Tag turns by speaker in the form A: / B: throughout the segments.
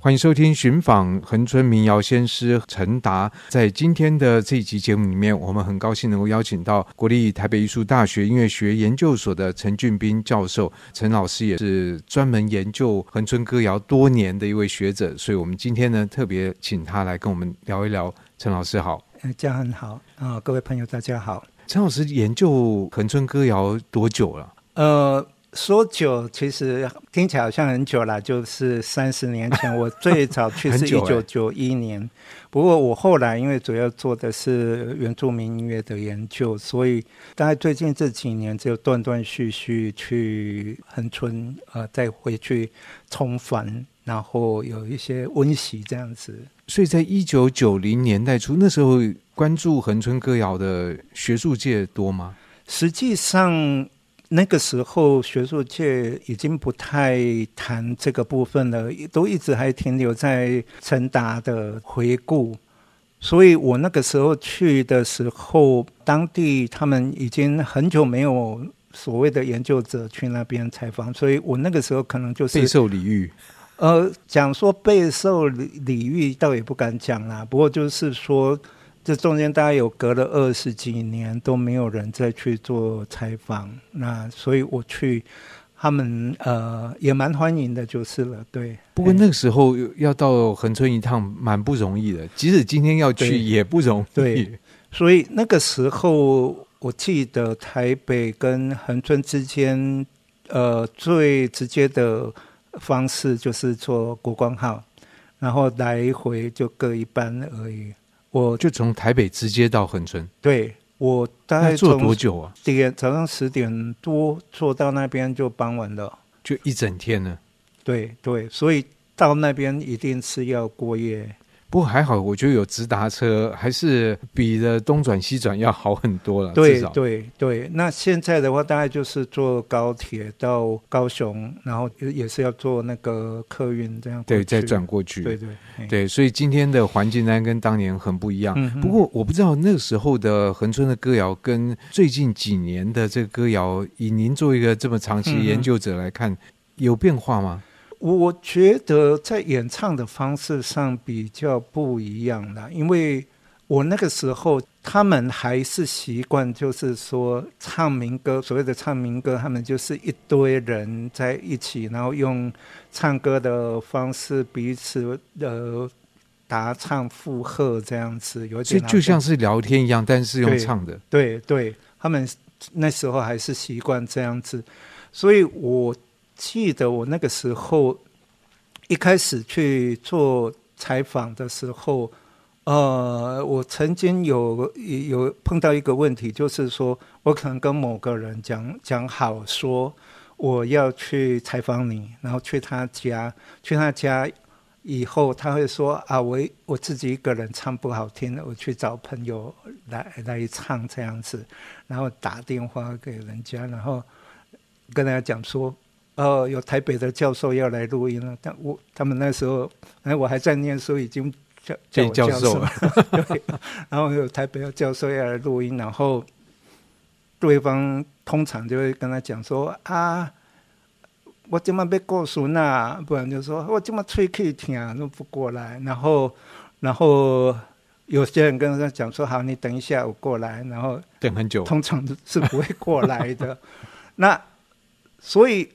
A: 欢迎收听寻访恒春民谣先师陈达。在今天的这一集节目里面，我们很高兴能够邀请到国立台北艺术大学音乐学研究所的陈俊斌教授。陈老师也是专门研究恒春歌谣多年的一位学者，所以我们今天呢特别请他来跟我们聊一聊。陈老师好，
B: 家很好啊，各位朋友大家好。
A: 陈老师研究恒春歌谣多久了？
B: 呃。说久，其实听起来好像很久了，就是三十年前，我最早去是一九九一年。欸、不过我后来因为主要做的是原住民音乐的研究，所以大概最近这几年就断断续续去恒春，呃，再回去重返，然后有一些温习这样子。
A: 所以在一九九零年代初，那时候关注恒春歌谣的学术界多吗？
B: 实际上。那个时候，学术界已经不太谈这个部分了，都一直还停留在陈达的回顾。所以我那个时候去的时候，当地他们已经很久没有所谓的研究者去那边采访，所以我那个时候可能就是
A: 备受礼遇。
B: 呃，讲说备受礼礼遇，倒也不敢讲啦。不过就是说。这中间大概有隔了二十几年都没有人再去做采访，那所以我去，他们呃也蛮欢迎的，就是了。对，
A: 不过那个时候要到恒春一趟蛮不容易的，即使今天要去也不容易。
B: 对，所以那个时候我记得台北跟恒春之间，呃最直接的方式就是坐国光号，然后来回就各一班而已。我
A: 就从台北直接到恒春，
B: 对，我大概
A: 坐多久啊？
B: 点早上十点多坐到那边就傍晚了，
A: 就一整天呢。
B: 对对，所以到那边一定是要过夜。
A: 不过还好，我觉得有直达车，还是比的东转西转要好很多了。
B: 对对对，那现在的话，大概就是坐高铁到高雄，然后也是要坐那个客运这样。
A: 对，再转过去。
B: 对对
A: 对，所以今天的环境呢，跟当年很不一样。嗯、不过我不知道那个时候的恒春的歌谣，跟最近几年的这个歌谣，以您作为一个这么长期研究者来看，嗯、有变化吗？
B: 我觉得在演唱的方式上比较不一样了，因为我那个时候他们还是习惯，就是说唱民歌，所谓的唱民歌，他们就是一堆人在一起，然后用唱歌的方式彼此的答唱附和这样子，有点
A: 就像是聊天一样，但是用唱的。
B: 对对，对，他们那时候还是习惯这样子，所以我。记得我那个时候一开始去做采访的时候，呃，我曾经有有碰到一个问题，就是说我可能跟某个人讲讲好说我要去采访你，然后去他家，去他家以后他会说啊，我我自己一个人唱不好听，我去找朋友来来唱这样子，然后打电话给人家，然后跟大家讲说。哦，有台北的教授要来录音了，但我他们那时候，哎，我还在念书，已经叫叫我教授了。对，然后有台北的教授要来录音，然后对方通常就会跟他讲说啊，我怎么被告诉那，不然就说我怎么吹可以听，都不过来。然后，然后有些人跟他讲说，好，你等一下，我过来。然后
A: 等很久，
B: 通常是不会过来的。那所以。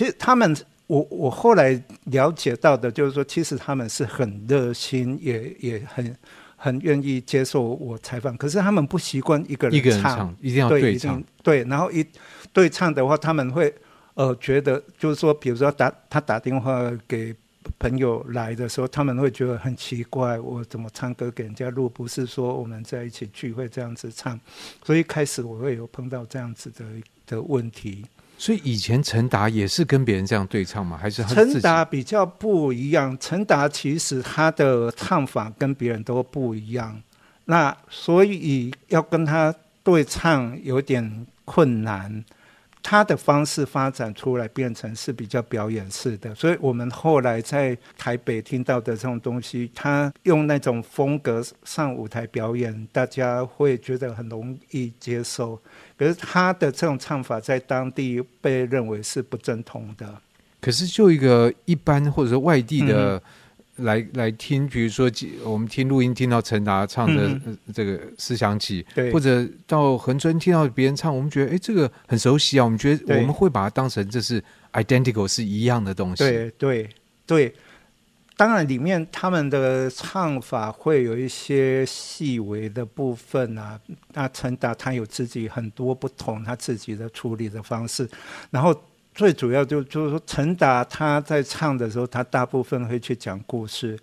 B: 其实他们，我我后来了解到的，就是说，其实他们是很热心，也也很很愿意接受我采访。可是他们不习惯一个人唱，一个人唱，
A: 一定要对唱。
B: 对，然后一对唱的话，他们会呃觉得，就是说，比如说打他打电话给朋友来的时候，他们会觉得很奇怪，我怎么唱歌给人家录？不是说我们在一起聚会这样子唱。所以开始我会有碰到这样子的的问题。
A: 所以以前陈达也是跟别人这样对唱吗？还是
B: 陈达比较不一样？陈达其实他的唱法跟别人都不一样，那所以要跟他对唱有点困难。他的方式发展出来变成是比较表演式的，所以我们后来在台北听到的这种东西，他用那种风格上舞台表演，大家会觉得很容易接受。可是他的这种唱法在当地被认为是不正统的。
A: 可是就一个一般或者说外地的。
B: 嗯
A: 来来听，比如说我们听录音听到陈达唱的这个思想起，
B: 对，
A: 或者到恒春听到别人唱，我们觉得哎，这个很熟悉啊。我们觉得我们会把它当成这是 identical 是一样的东西。
B: 对对对，当然里面他们的唱法会有一些细微的部分啊。那陈达他有自己很多不同他自己的处理的方式，然后。最主要就就是说，陈达他在唱的时候，他大部分会去讲故事。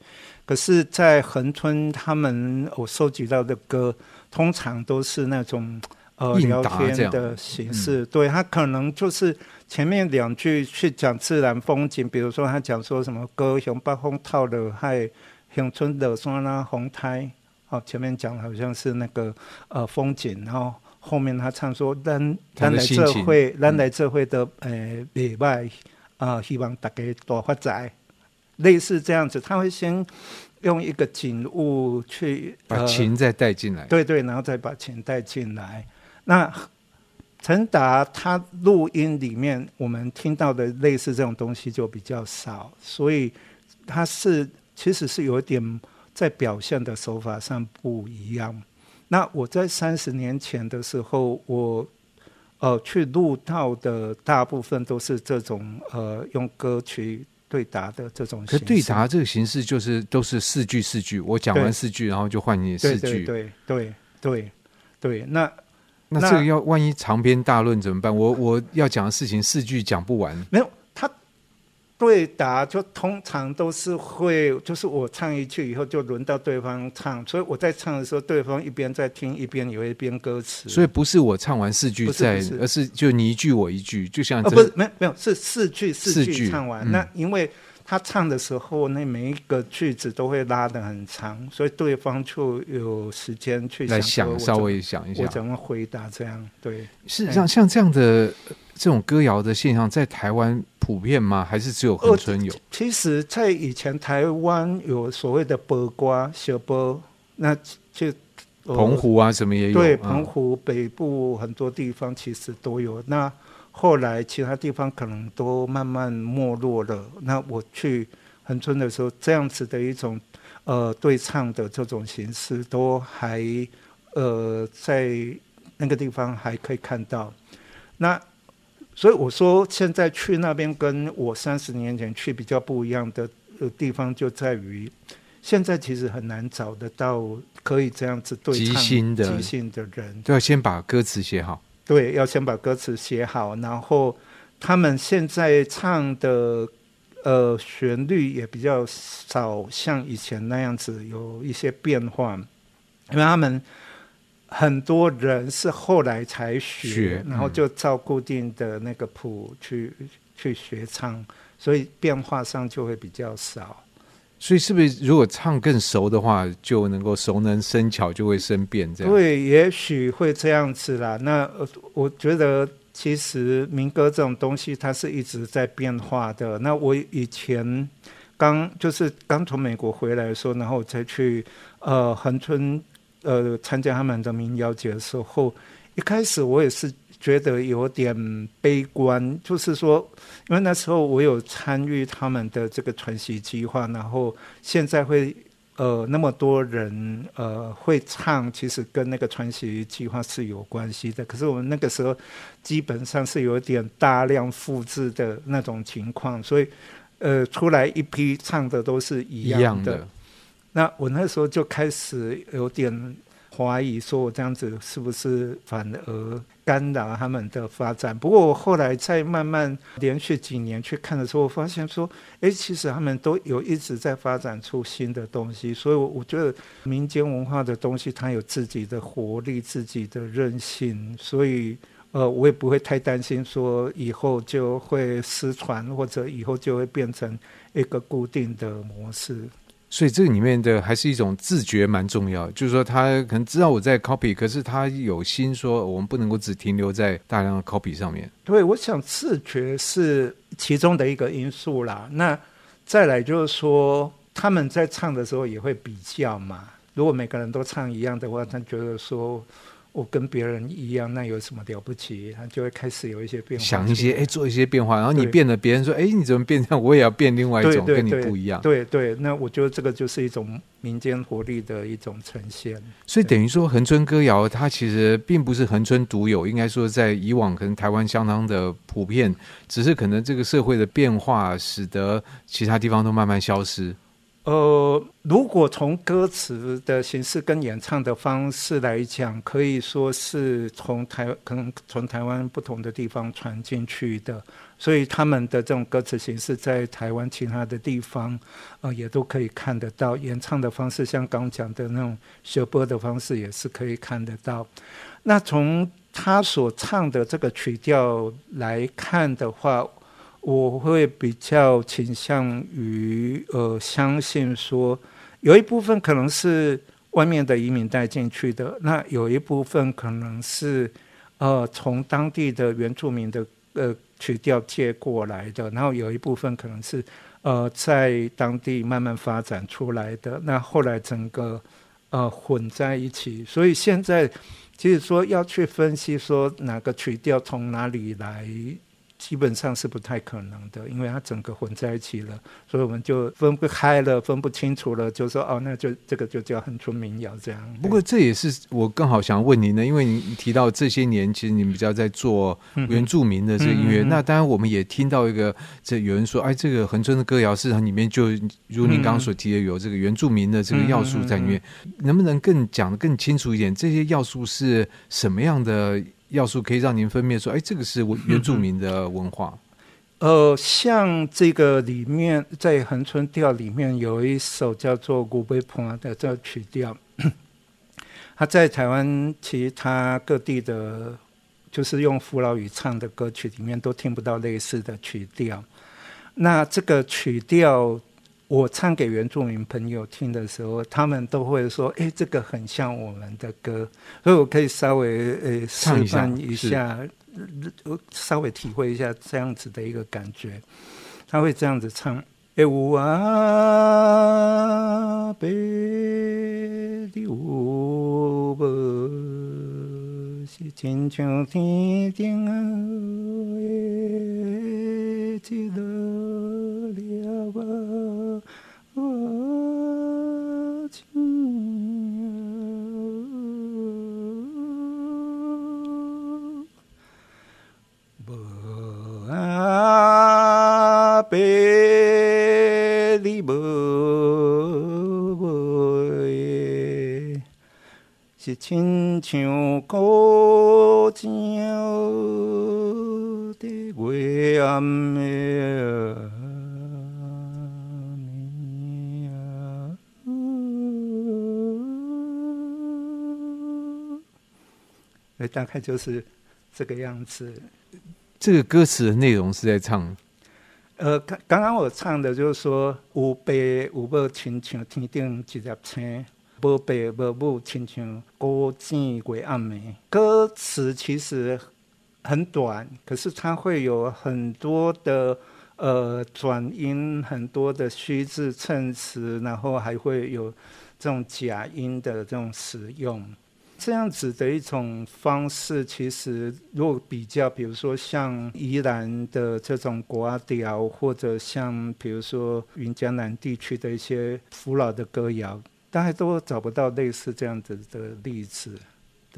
B: 可是，在恒春他们我收集到的歌，通常都是那种呃聊天的形式。嗯、对他可能就是前面两句去讲自然风景，比如说他讲说什么歌雄北风透了海，恒春的山啦红苔。哦，前面讲好像是那个呃风景，然后。后面他唱说：“咱咱来这会，咱来这会的，呃，礼拜啊，希望大家多发财。”类似这样子，他会先用一个景物去
A: 把琴再带进来，
B: 对对，然后再把琴带进来。那陈达他录音里面，我们听到的类似这种东西就比较少，所以他是其实是有点在表现的手法上不一样。那我在三十年前的时候，我呃去录到的大部分都是这种呃用歌曲对答的这种形式。可
A: 对答这个形式就是都是四句四句，我讲完四句，然后就换你四句。
B: 对对对对对，那
A: 那这个要万一长篇大论怎么办？我我要讲的事情四句讲不完。
B: 没有。对答就通常都是会，就是我唱一句以后就轮到对方唱，所以我在唱的时候，对方一边在听一边有一边歌词。
A: 所以不是我唱完四句再，而是就你一句我一句，就像
B: 不是没有没有是四句四句唱完。嗯、那因为他唱的时候，那每一个句子都会拉得很长，所以对方就有时间去想，
A: 想稍微想一下
B: 我怎么回答这样。对，
A: 事实上像这样的。这种歌谣的现象在台湾普遍吗？还是只有恒春有？
B: 其实，在以前台湾有所谓的波瓜小波，那就
A: 澎湖啊什么也有。
B: 对，澎湖北部很多地方其实都有。那后来其他地方可能都慢慢没落了。那我去恒春的时候，这样子的一种呃对唱的这种形式，都还呃在那个地方还可以看到。那所以我说，现在去那边跟我三十年前去比较不一样的地方，就在于现在其实很难找得到可以这样子对唱即兴的即兴的人，
A: 都要先把歌词写好。
B: 对，要先把歌词写好，然后他们现在唱的呃旋律也比较少像以前那样子有一些变化，因为他们。很多人是后来才学，学嗯、然后就照固定的那个谱去去学唱，所以变化上就会比较少。
A: 所以是不是如果唱更熟的话，就能够熟能生巧，就会生变这样？
B: 对，也许会这样子啦。那我觉得其实民歌这种东西，它是一直在变化的。那我以前刚就是刚从美国回来的时候，然后再去呃恒春。呃，参加他们的民谣节的时候，一开始我也是觉得有点悲观，就是说，因为那时候我有参与他们的这个传习计划，然后现在会呃那么多人呃会唱，其实跟那个传习计划是有关系的。可是我们那个时候基本上是有点大量复制的那种情况，所以呃出来一批唱的都是一样的。一样的那我那时候就开始有点怀疑，说我这样子是不是反而干扰他们的发展？不过我后来再慢慢连续几年去看的时候，我发现说，哎，其实他们都有一直在发展出新的东西。所以，我觉得民间文化的东西，它有自己的活力、自己的韧性。所以，呃，我也不会太担心说以后就会失传，或者以后就会变成一个固定的模式。
A: 所以这个里面的还是一种自觉蛮重要，就是说他可能知道我在 copy，可是他有心说我们不能够只停留在大量的 copy 上面。
B: 对，我想自觉是其中的一个因素啦。那再来就是说他们在唱的时候也会比较嘛。如果每个人都唱一样的话，他觉得说我跟别人一样，那有什么了不起？他就会开始有一些变化，
A: 想一些哎，做一些变化，然后你变了，别人说哎，你怎么变这样？我也要变另外一
B: 种，
A: 跟你不一样。
B: 对对，那我觉得这个就是一种民间活力的一种呈现。
A: 所以等于说，恒春歌谣它其实并不是恒春独有，应该说在以往可能台湾相当的普遍，只是可能这个社会的变化使得其他地方都慢慢消失。
B: 呃，如果从歌词的形式跟演唱的方式来讲，可以说是从台可能从台湾不同的地方传进去的，所以他们的这种歌词形式在台湾其他的地方，呃，也都可以看得到。演唱的方式，像刚讲的那种学播的方式，也是可以看得到。那从他所唱的这个曲调来看的话，我会比较倾向于呃，相信说有一部分可能是外面的移民带进去的，那有一部分可能是呃，从当地的原住民的呃曲调借过来的，然后有一部分可能是呃，在当地慢慢发展出来的，那后来整个呃混在一起，所以现在其实说要去分析说哪个曲调从哪里来。基本上是不太可能的，因为它整个混在一起了，所以我们就分不开了，分不清楚了，就说哦，那就这个就叫恒春民谣这样。
A: 不过这也是我更好想问您呢，因为您提到这些年，其实你们比较在做原住民的这个音乐，嗯、那当然我们也听到一个，这有人说，哎，这个恒春的歌谣市场里面就如您刚刚所提的，有这个原住民的这个要素在里面，嗯、能不能更讲得更清楚一点？这些要素是什么样的？要素可以让您分辨说，哎，这个是原住民的文化。
B: 呃，像这个里面，在恒春调里面有一首叫做《古贝坡》的这曲调，它在台湾其他各地的，就是用福老语唱的歌曲里面都听不到类似的曲调。那这个曲调。我唱给原住民朋友听的时候，他们都会说：“哎，这个很像我们的歌。”所以我可以稍微呃示范一下，稍微体会一下这样子的一个感觉。他会这样子唱：“哎，乌啊，北的乌波，是亲像天顶啊，哎，记得了吧。”我情无阿伯你无袂，是亲像故大概就是这个样子。
A: 这个歌词的内容是在唱，
B: 呃，刚刚刚我唱的就是说，有爸有母亲像天顶一粒星，无爸无母亲像孤井月暗暝。歌词其实很短，可是它会有很多的呃转音，很多的虚字衬词，然后还会有这种假音的这种使用。这样子的一种方式，其实如果比较，比如说像宜兰的这种歌调，或者像比如说云江南地区的一些古老的歌谣，大概都找不到类似这样子的例子。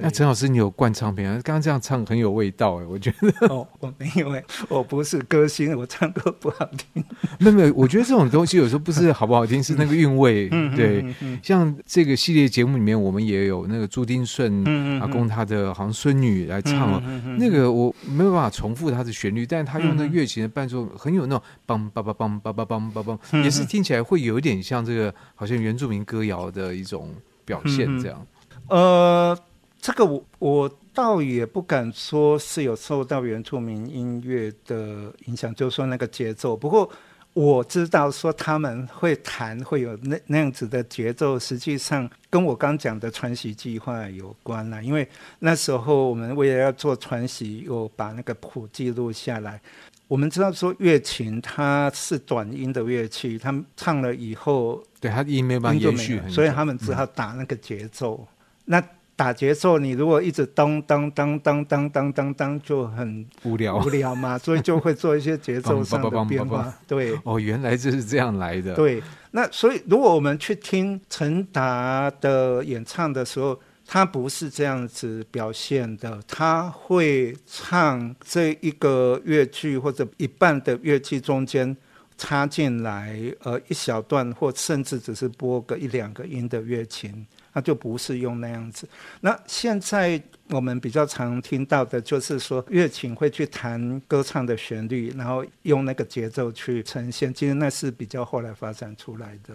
A: 那陈老师，你有灌唱片啊？刚刚这样唱很有味道哎，我觉得。
B: 哦，我没有哎，我不是歌星，我唱歌不好听。
A: 没有没有，我觉得这种东西有时候不是好不好听，是那个韵味。
B: 嗯、对，
A: 像这个系列节目里面，我们也有那个朱丁顺阿公他的好像孙女来唱那个我没有办法重复他的旋律，但是他用那乐器的伴奏很有那种梆梆梆梆梆梆梆梆梆，也是听起来会有一点像这个好像原住民歌谣的一种表现这样。
B: 呃。这个我我倒也不敢说是有受到原住民音乐的影响，就是说那个节奏。不过我知道说他们会弹，会有那那样子的节奏，实际上跟我刚讲的传习计划有关了。因为那时候我们为了要做传习，有把那个谱记录下来。我们知道说乐琴它是短音的乐器，他们唱了以后，
A: 对它音没有办法延续，
B: 所以他们只好打那个节奏。嗯、那打节奏，你如果一直当当当当当当当当，就很
A: 无聊
B: 无聊嘛，所以就会做一些节奏 上的变化。对，
A: 哦，原来这是这样来的。
B: 对，那所以如果我们去听陈达的演唱的时候，他不是这样子表现的，他会唱这一个乐句或者一半的乐句中间插进来，呃，一小段或甚至只是拨个一两个音的乐琴。那就不是用那样子。那现在我们比较常听到的就是说，乐琴会去弹歌唱的旋律，然后用那个节奏去呈现。其实那是比较后来发展出来的。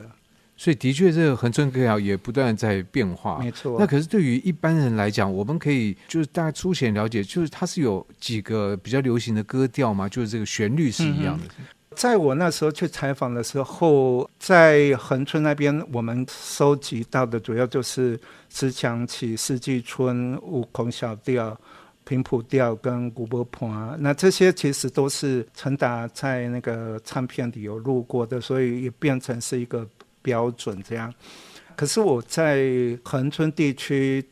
A: 所以的确，这个恒春歌谣也不断在变化。
B: 没错。
A: 那可是对于一般人来讲，我们可以就是大家粗浅了解，就是它是有几个比较流行的歌调嘛？就是这个旋律是一样的。嗯
B: 在我那时候去采访的时候，在恒春那边，我们收集到的主要就是自强起、四季春、五孔小调、平谱调跟古波盘。那这些其实都是陈达在那个唱片里有录过的，所以也变成是一个标准这样。可是我在恒春地区，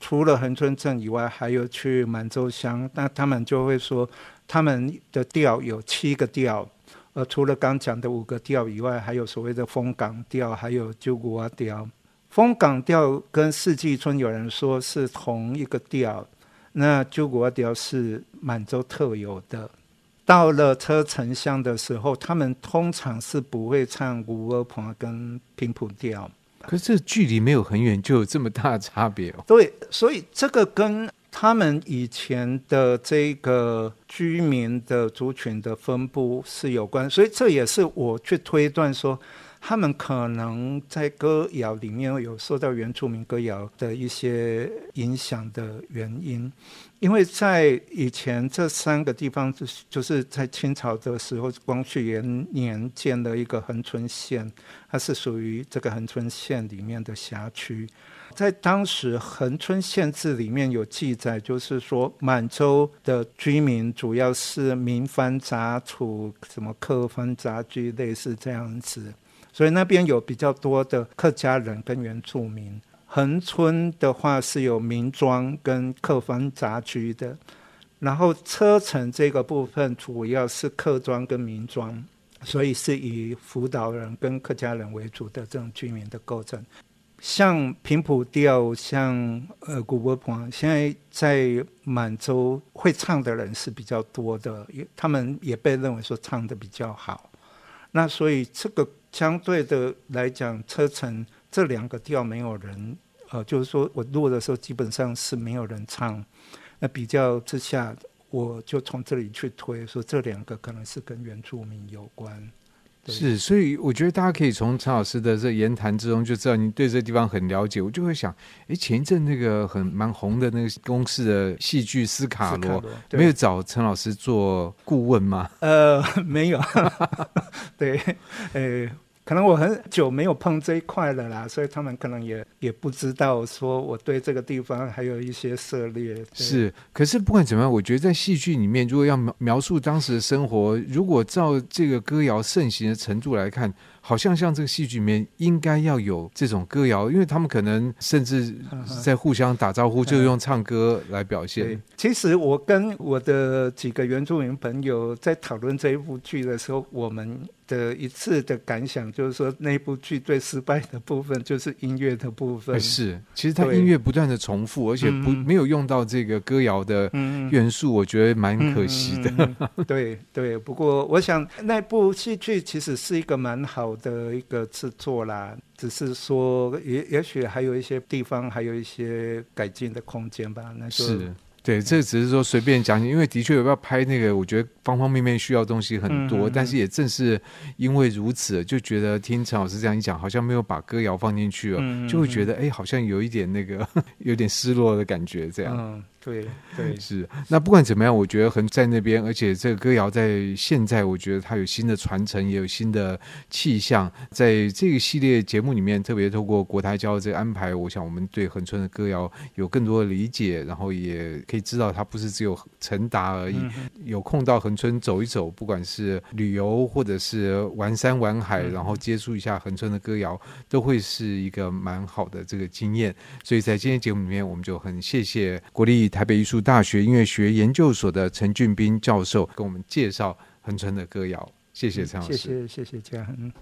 B: 除了恒春镇以外，还有去满洲乡，那他们就会说，他们的调有七个调。呃，除了刚讲的五个调以外，还有所谓的风港调，还有九股仔调。风港调跟四季春有人说是同一个调，那九股仔调是满洲特有的。到了车城乡的时候，他们通常是不会唱古仔盘跟平埔调。
A: 可是这距离没有很远，就有这么大的差别哦。
B: 对，所以这个跟。他们以前的这个居民的族群的分布是有关，所以这也是我去推断说，他们可能在歌谣里面有受到原住民歌谣的一些影响的原因。因为在以前这三个地方，就是就是在清朝的时候，光绪元年建了一个恒春县，它是属于这个恒春县里面的辖区。在当时恒春县志里面有记载，就是说满洲的居民主要是民番杂处，什么客番杂居，类似这样子，所以那边有比较多的客家人跟原住民。恒春的话是有民庄跟客番杂居的，然后车城这个部分主要是客庄跟民庄，所以是以辅导人跟客家人为主的这种居民的构成。像平埔调，像呃古波盘，现在在满洲会唱的人是比较多的，也他们也被认为说唱的比较好。那所以这个相对的来讲，车城这两个调没有人，呃，就是说我录的时候基本上是没有人唱。那比较之下，我就从这里去推说这两个可能是跟原住民有关。
A: 是，所以我觉得大家可以从陈老师的这言谈之中就知道你对这个地方很了解。我就会想，哎，前一阵那个很蛮红的那个公司的戏剧《斯卡罗》，没有找陈老师做顾问吗？
B: 呃，没有。对，呃。可能我很久没有碰这一块了啦，所以他们可能也也不知道说我对这个地方还有一些涉猎。
A: 是，可是不管怎么样，我觉得在戏剧里面，如果要描描述当时的生活，如果照这个歌谣盛行的程度来看。好像像这个戏剧里面应该要有这种歌谣，因为他们可能甚至 在互相打招呼，就用唱歌来表现。
B: 其实我跟我的几个原住民朋友在讨论这一部剧的时候，我们的一次的感想就是说，那部剧最失败的部分就是音乐的部分。
A: 是，其实它音乐不断的重复，而且不没有用到这个歌谣的元素，我觉得蛮可惜的。
B: 对对，不过我想那部戏剧其实是一个蛮好的一个制作啦，只是说也也许还有一些地方还有一些改进的空间吧。那
A: 是对，这只是说随便讲，因为的确有要拍那个，我觉得方方面面需要东西很多，嗯、但是也正是因为如此，就觉得听陈老师这样一讲，好像没有把歌谣放进去了，嗯、就会觉得哎，好像有一点那个 有点失落的感觉，这样。
B: 嗯对对
A: 是。那不管怎么样，我觉得恒在那边，而且这个歌谣在现在，我觉得它有新的传承，也有新的气象。在这个系列节目里面，特别透过国台交的这个安排，我想我们对恒春的歌谣有更多的理解，然后也可以知道它不是只有陈达而已。嗯、有空到恒春走一走，不管是旅游或者是玩山玩海，然后接触一下恒春的歌谣，都会是一个蛮好的这个经验。所以在今天节目里面，我们就很谢谢国立台北艺术大学音乐学研究所的陈俊斌教授跟我们介绍恒春的歌谣。谢谢陈老师，
B: 谢谢谢谢嘉恒。